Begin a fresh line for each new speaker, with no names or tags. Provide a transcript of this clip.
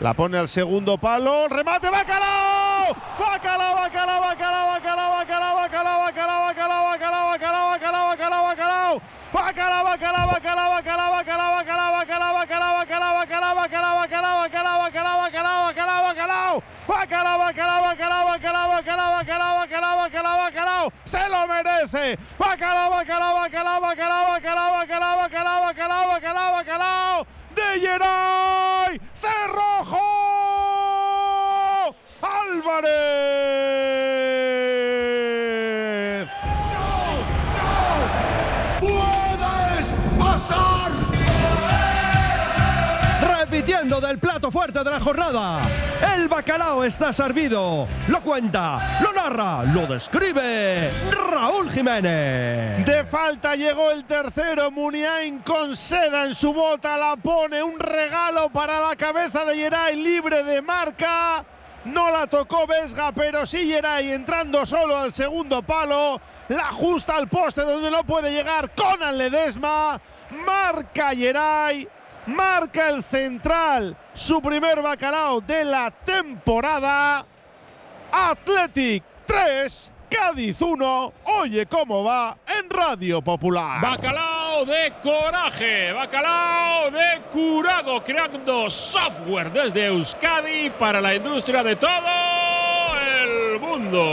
La pone al segundo palo. ¡Remate! ¡Bacalao! ¡Bacalao, bacalao, bacalao, bacalao, bacalao, bacalao, bacalao, bacalao, bacalao, bacalao, bacalao, bacalao, bacalao! Bacalao, bacalao, bacalao, bacalao, bacalao, bacalao, bacalao, bacalao, bacalao, bacalao, bacalao, bacalao, bacalao, bacalao, bacalao, bacalao, bacalao! Bacalao, bacalao, bacalao, bacalao, bacalao, bacalao, bacalao, bacalao, bacalao! ¡Se lo merece! Bacalao, bacalao, bacalao, bacalao, bacalao, bacalao, bacalao, bacalao, bacalao, bacalao! ¡De Geray!
Del plato fuerte de la jornada. El bacalao está servido. Lo cuenta, lo narra, lo describe Raúl Jiménez.
De falta llegó el tercero. Muniain con seda en su bota. La pone un regalo para la cabeza de Geray libre de marca. No la tocó Vesga, pero sí Geray entrando solo al segundo palo. La ajusta al poste donde no puede llegar Conan Ledesma. Marca Geray. Marca el central. Su primer bacalao de la temporada. Athletic 3. Cádiz 1, oye cómo va en Radio Popular.
Bacalao de coraje, bacalao de curago, creando software desde Euskadi para la industria de todo el mundo.